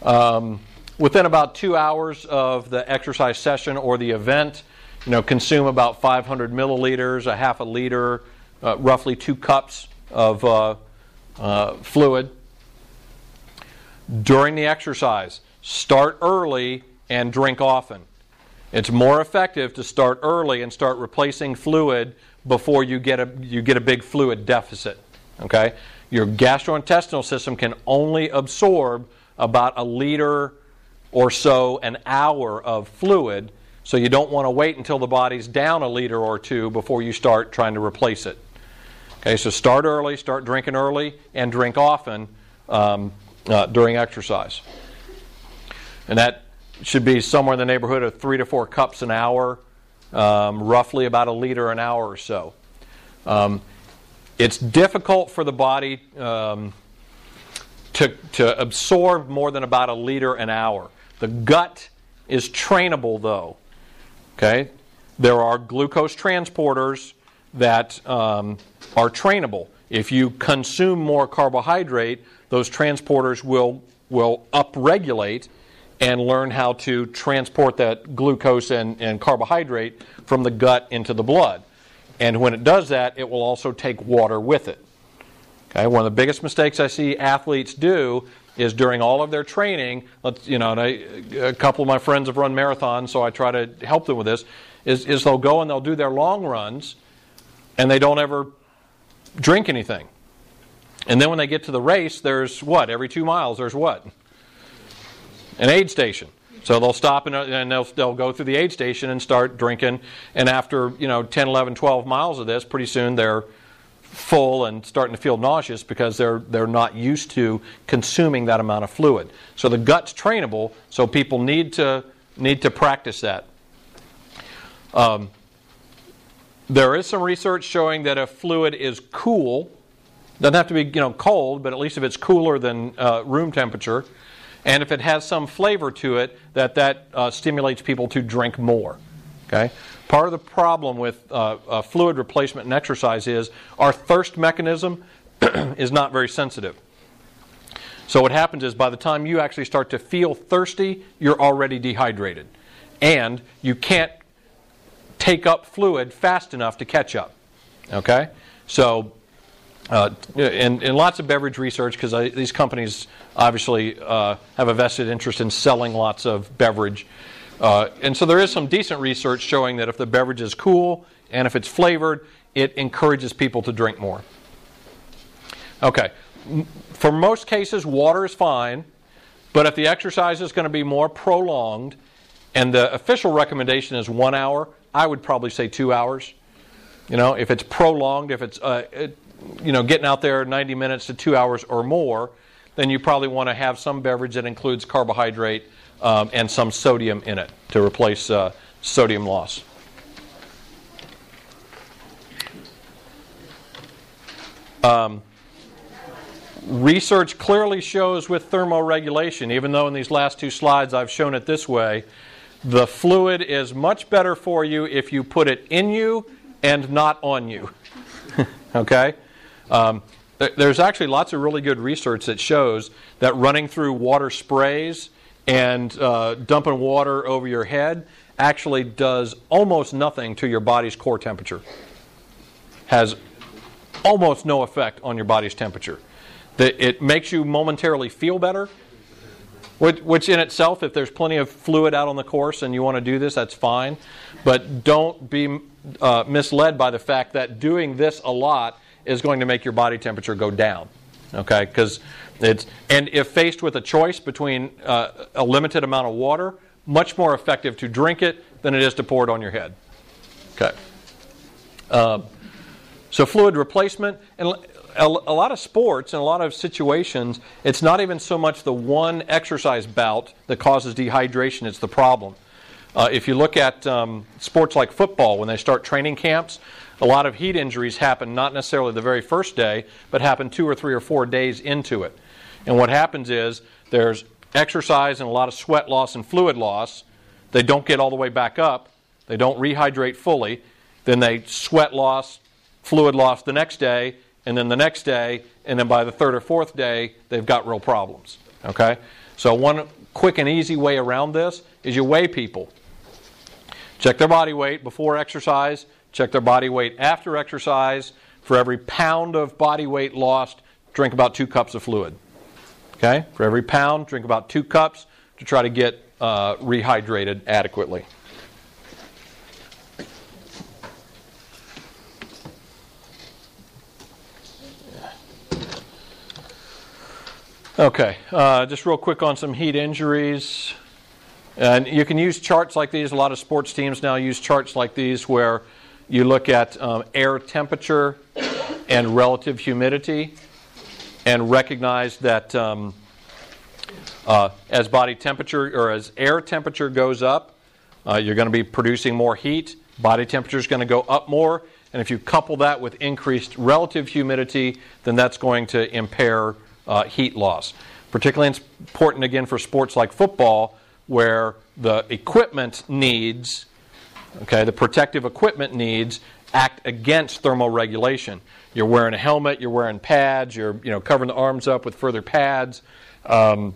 Um, within about two hours of the exercise session or the event, you know, consume about 500 milliliters, a half a liter, uh, roughly two cups of uh, fluid. During the exercise, start early and drink often. It's more effective to start early and start replacing fluid before you get a you get a big fluid deficit. Okay, your gastrointestinal system can only absorb about a liter or so an hour of fluid so you don't want to wait until the body's down a liter or two before you start trying to replace it. Okay, so start early, start drinking early, and drink often um, uh, during exercise. And that should be somewhere in the neighborhood of three to four cups an hour, um, roughly about a liter an hour or so. Um, it's difficult for the body um, to, to absorb more than about a liter an hour. The gut is trainable, though. Okay? There are glucose transporters that um, are trainable. If you consume more carbohydrate, those transporters will, will upregulate and learn how to transport that glucose and, and carbohydrate from the gut into the blood. And when it does that, it will also take water with it. Okay, one of the biggest mistakes I see athletes do is during all of their training, let's, you know, I, a couple of my friends have run marathons, so I try to help them with this, is, is they'll go and they'll do their long runs and they don't ever drink anything. And then when they get to the race, there's what? Every two miles, there's what? An aid station. So they'll stop and, and they'll, they'll go through the aid station and start drinking. And after, you know, 10, 11, 12 miles of this, pretty soon they're full and starting to feel nauseous because they're they're not used to consuming that amount of fluid. So the gut's trainable, so people need to need to practice that. Um, there is some research showing that if fluid is cool, doesn't have to be you know cold, but at least if it's cooler than uh, room temperature, and if it has some flavor to it, that that uh, stimulates people to drink more. Okay. Part of the problem with uh, fluid replacement and exercise is our thirst mechanism is not very sensitive. So, what happens is by the time you actually start to feel thirsty, you're already dehydrated. And you can't take up fluid fast enough to catch up. Okay? So, uh, in, in, lots of beverage research, because these companies obviously uh, have a vested interest in selling lots of beverage uh, and so there is some decent research showing that if the beverage is cool and if it's flavored, it encourages people to drink more. Okay. For most cases, water is fine, but if the exercise is going to be more prolonged, and the official recommendation is one hour, I would probably say two hours. You know, if it's prolonged, if it's uh, it, you know getting out there 90 minutes to two hours or more, then you probably want to have some beverage that includes carbohydrate um, and some sodium in it to replace uh, sodium loss. Um, research clearly shows with thermoregulation, even though in these last two slides I've shown it this way, the fluid is much better for you if you put it in you and not on you. okay? Um, there's actually lots of really good research that shows that running through water sprays and uh, dumping water over your head actually does almost nothing to your body's core temperature. Has almost no effect on your body's temperature. It makes you momentarily feel better, Which, which in itself, if there's plenty of fluid out on the course and you want to do this, that's fine. But don't be uh, misled by the fact that doing this a lot is going to make your body temperature go down. Okay, because it's and if faced with a choice between uh, a limited amount of water, much more effective to drink it than it is to pour it on your head. Okay. Um, so fluid replacement and a, a lot of sports and a lot of situations, it's not even so much the one exercise bout that causes dehydration; it's the problem. Uh, if you look at um, sports like football, when they start training camps, a lot of heat injuries happen not necessarily the very first day, but happen two or three or four days into it. And what happens is there's exercise and a lot of sweat loss and fluid loss. They don't get all the way back up, they don't rehydrate fully. Then they sweat loss, fluid loss the next day, and then the next day, and then by the third or fourth day, they've got real problems. Okay? So, one quick and easy way around this is you weigh people. Check their body weight before exercise, check their body weight after exercise. For every pound of body weight lost, drink about two cups of fluid. Okay? For every pound, drink about two cups to try to get uh, rehydrated adequately. Okay, uh, just real quick on some heat injuries. And you can use charts like these. A lot of sports teams now use charts like these where you look at um, air temperature and relative humidity and recognize that um, uh, as body temperature or as air temperature goes up, uh, you're going to be producing more heat. Body temperature is going to go up more. And if you couple that with increased relative humidity, then that's going to impair uh, heat loss. Particularly important again for sports like football where the equipment needs, okay, the protective equipment needs act against thermal regulation. You're wearing a helmet, you're wearing pads, you're you know covering the arms up with further pads. Um,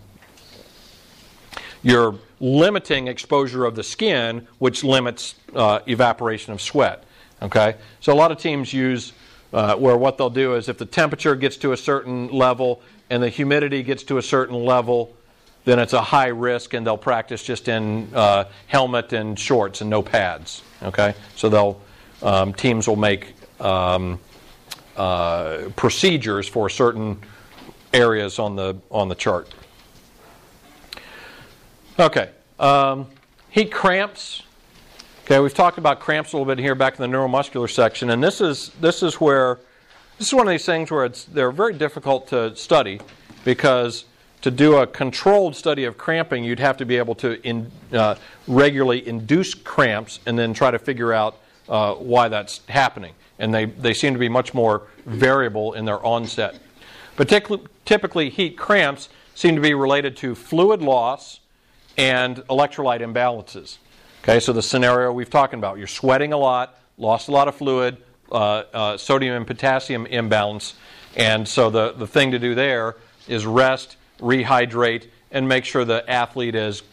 you're limiting exposure of the skin, which limits uh, evaporation of sweat. Okay, so a lot of teams use uh, where what they'll do is if the temperature gets to a certain level and the humidity gets to a certain level, then it's a high risk, and they'll practice just in uh, helmet and shorts and no pads. Okay, so they'll um, teams will make um, uh, procedures for certain areas on the on the chart. Okay, um, heat cramps. Okay, we've talked about cramps a little bit here back in the neuromuscular section, and this is this is where this is one of these things where it's they're very difficult to study because to do a controlled study of cramping, you'd have to be able to in, uh, regularly induce cramps and then try to figure out uh, why that's happening. And they, they seem to be much more variable in their onset. Particularly, typically, heat cramps seem to be related to fluid loss and electrolyte imbalances. Okay, so the scenario we've talked about you're sweating a lot, lost a lot of fluid, uh, uh, sodium and potassium imbalance. And so the, the thing to do there is rest, rehydrate, and make sure the athlete is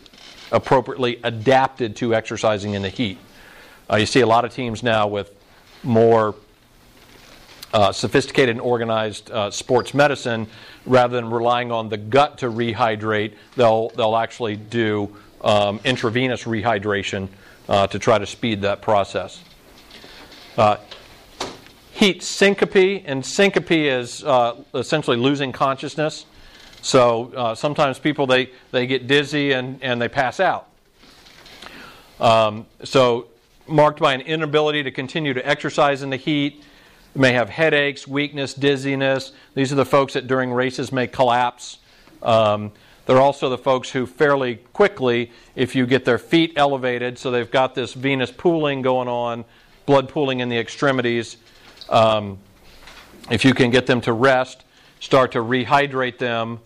appropriately adapted to exercising in the heat. Uh, you see a lot of teams now with more uh, sophisticated and organized uh, sports medicine, rather than relying on the gut to rehydrate, they'll, they'll actually do um, intravenous rehydration uh, to try to speed that process. Uh, heat syncope, and syncope is uh, essentially losing consciousness. So uh, sometimes people they, they get dizzy and, and they pass out. Um, so marked by an inability to continue to exercise in the heat, may have headaches, weakness, dizziness. These are the folks that during races may collapse. Um, they're also the folks who fairly quickly, if you get their feet elevated, so they've got this venous pooling going on, blood pooling in the extremities. Um, if you can get them to rest, start to rehydrate them,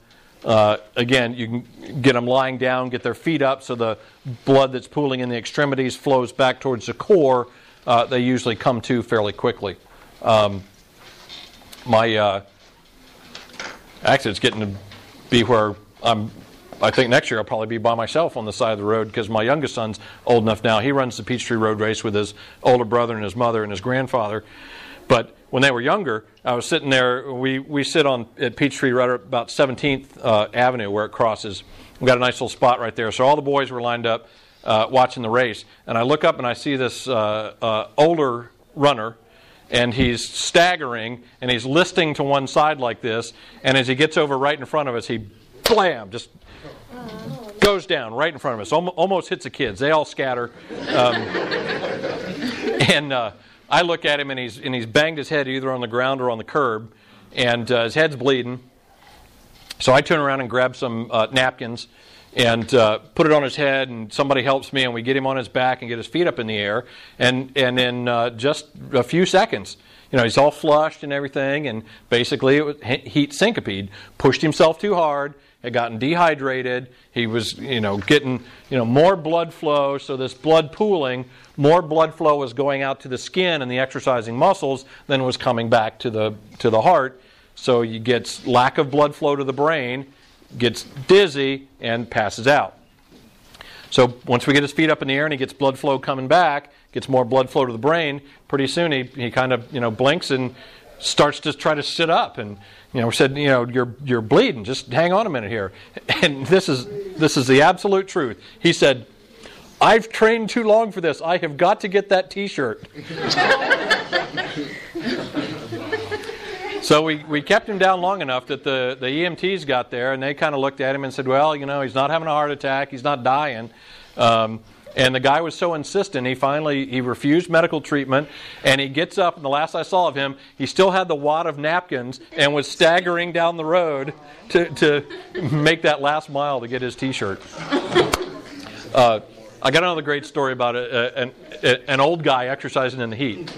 uh, again, you can get them lying down, get their feet up so the blood that's pooling in the extremities flows back towards the core. Uh, they usually come to fairly quickly. Um, my uh, getting to be where I'm. I think next year I'll probably be by myself on the side of the road because my youngest son's old enough now. He runs the Peachtree Road Race with his older brother and his mother and his grandfather. But when they were younger, I was sitting there. We, we sit on at Peachtree right about 17th uh, Avenue where it crosses, We got a nice little spot right there. So all the boys were lined up uh, watching the race. And I look up and I see this uh, uh, older runner, and he's staggering and he's listing to one side like this. And as he gets over right in front of us, he blam, just goes down right in front of us, almost hits the kids. They all scatter. Um, and uh, I look at him, and he's, and he's banged his head either on the ground or on the curb, and uh, his head's bleeding. So I turn around and grab some uh, napkins and uh, put it on his head, and somebody helps me, and we get him on his back and get his feet up in the air. And, and in uh, just a few seconds, you know, he's all flushed and everything, and basically it was heat syncope. Pushed himself too hard, had gotten dehydrated. He was, you know, getting, you know, more blood flow. So this blood pooling, more blood flow was going out to the skin and the exercising muscles than was coming back to the to the heart. So you get lack of blood flow to the brain, gets dizzy, and passes out. So once we get his feet up in the air and he gets blood flow coming back, gets more blood flow to the brain, pretty soon he, he kind of you know blinks and starts to try to sit up and you know we said you know you're you're bleeding. Just hang on a minute here. And this is this is the absolute truth. He said i've trained too long for this. I have got to get that t-shirt. So we, we kept him down long enough that the, the emts got there and they kind of looked at him and said well you know he's not having a heart attack. He's not dying. Um, and the guy was so insistent, he finally he refused medical treatment, and he gets up. And the last I saw of him, he still had the wad of napkins and was staggering down the road to, to make that last mile to get his T-shirt. Uh, I got another great story about a, an, an old guy exercising in the heat.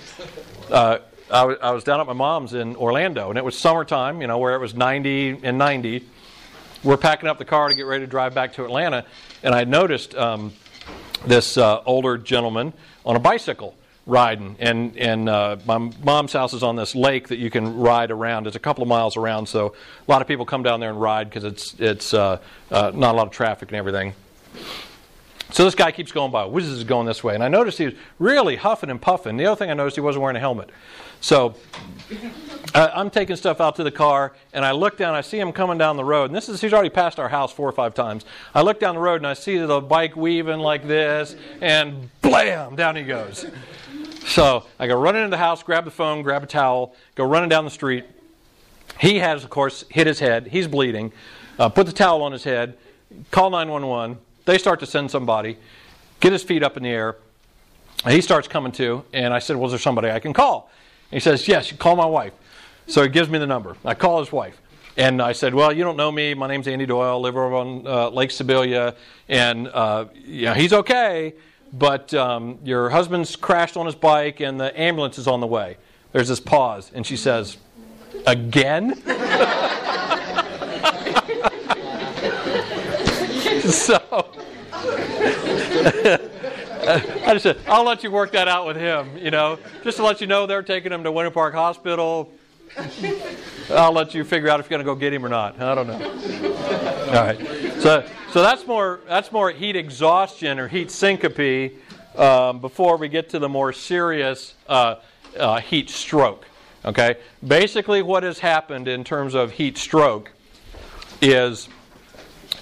Uh, I, w- I was down at my mom's in Orlando, and it was summertime, you know, where it was 90 and 90. We're packing up the car to get ready to drive back to Atlanta, and I noticed um, this uh, older gentleman on a bicycle riding. And, and uh, my mom's house is on this lake that you can ride around. It's a couple of miles around, so a lot of people come down there and ride because it's, it's uh, uh, not a lot of traffic and everything. So this guy keeps going by. Whizzes is going this way. And I noticed he was really huffing and puffing. The other thing I noticed, he wasn't wearing a helmet. So uh, I'm taking stuff out to the car, and I look down. I see him coming down the road, and this is he's already passed our house four or five times. I look down the road, and I see the bike weaving like this, and blam, down he goes. So I go running into the house, grab the phone, grab a towel, go running down the street. He has, of course, hit his head. He's bleeding. Uh, put the towel on his head. Call 911. They start to send somebody. Get his feet up in the air. He starts coming to, and I said, "Was there somebody I can call?" He says, Yes, call my wife. So he gives me the number. I call his wife. And I said, Well, you don't know me. My name's Andy Doyle, I live over on uh, Lake Sybelia. And uh, yeah, he's okay, but um, your husband's crashed on his bike and the ambulance is on the way. There's this pause, and she says, Again? so. I just said, I'll let you work that out with him, you know. Just to let you know they're taking him to Winter Park Hospital. I'll let you figure out if you're going to go get him or not. I don't know. All right. So, so that's more that's more heat exhaustion or heat syncope um, before we get to the more serious uh, uh, heat stroke. Okay. Basically, what has happened in terms of heat stroke is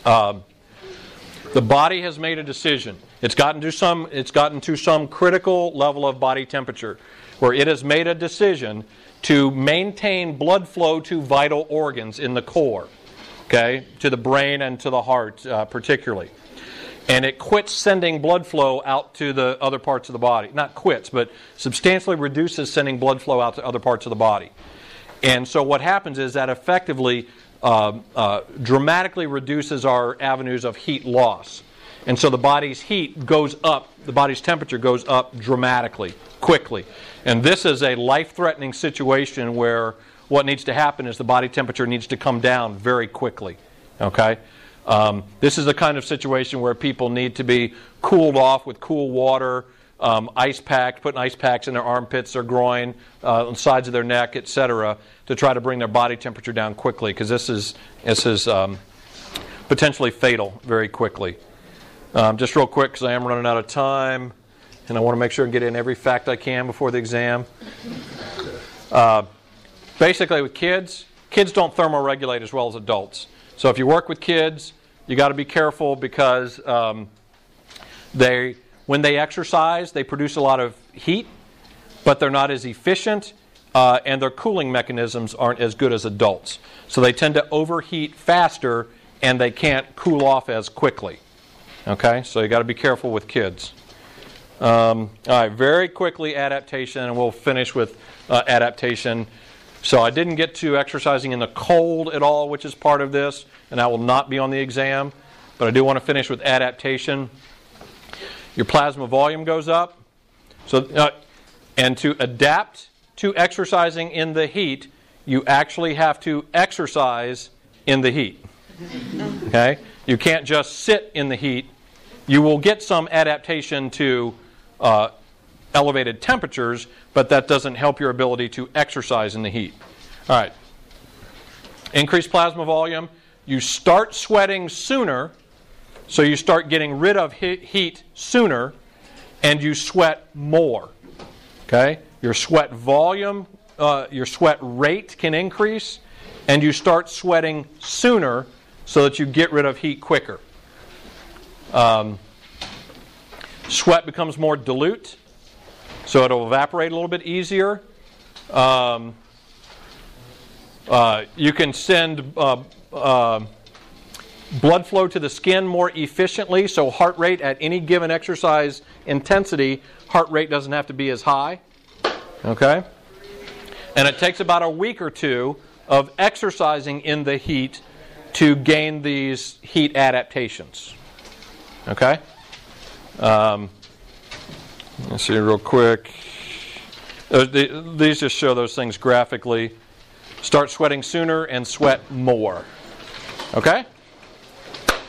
um, the body has made a decision it's gotten to some it's gotten to some critical level of body temperature where it has made a decision to maintain blood flow to vital organs in the core, okay, to the brain and to the heart uh, particularly. And it quits sending blood flow out to the other parts of the body. Not quits, but substantially reduces sending blood flow out to other parts of the body. And so what happens is that effectively uh, uh, dramatically reduces our avenues of heat loss. And so the body's heat goes up, the body's temperature goes up dramatically, quickly. And this is a life threatening situation where what needs to happen is the body temperature needs to come down very quickly. Okay? Um, this is the kind of situation where people need to be cooled off with cool water, um, ice packed, putting ice packs in their armpits, their groin, uh, on the sides of their neck, etc., to try to bring their body temperature down quickly, because this is this is um, potentially fatal very quickly. Um, just real quick, because I am running out of time, and I want to make sure and get in every fact I can before the exam. Uh, basically, with kids, kids don't thermoregulate as well as adults. So if you work with kids, you got to be careful because um, they, when they exercise, they produce a lot of heat, but they're not as efficient, uh, and their cooling mechanisms aren't as good as adults. So they tend to overheat faster, and they can't cool off as quickly. Okay, so you got to be careful with kids. Um, all right, very quickly adaptation, and we'll finish with uh, adaptation. So I didn't get to exercising in the cold at all, which is part of this, and that will not be on the exam. But I do want to finish with adaptation. Your plasma volume goes up. So, uh, and to adapt to exercising in the heat, you actually have to exercise in the heat. Okay? You can't just sit in the heat. You will get some adaptation to uh, elevated temperatures, but that doesn't help your ability to exercise in the heat. All right. Increased plasma volume. You start sweating sooner, so you start getting rid of heat sooner, and you sweat more. Okay? Your sweat volume, uh, your sweat rate can increase, and you start sweating sooner so that you get rid of heat quicker. Um, sweat becomes more dilute, so it'll evaporate a little bit easier. Um, uh, you can send uh, uh, blood flow to the skin more efficiently, so heart rate at any given exercise intensity, heart rate doesn't have to be as high. Okay? And it takes about a week or two of exercising in the heat to gain these heat adaptations. Okay? Um, let's see real quick. Uh, these just show those things graphically. Start sweating sooner and sweat more. Okay?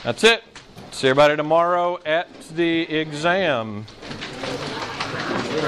That's it. See everybody tomorrow at the exam.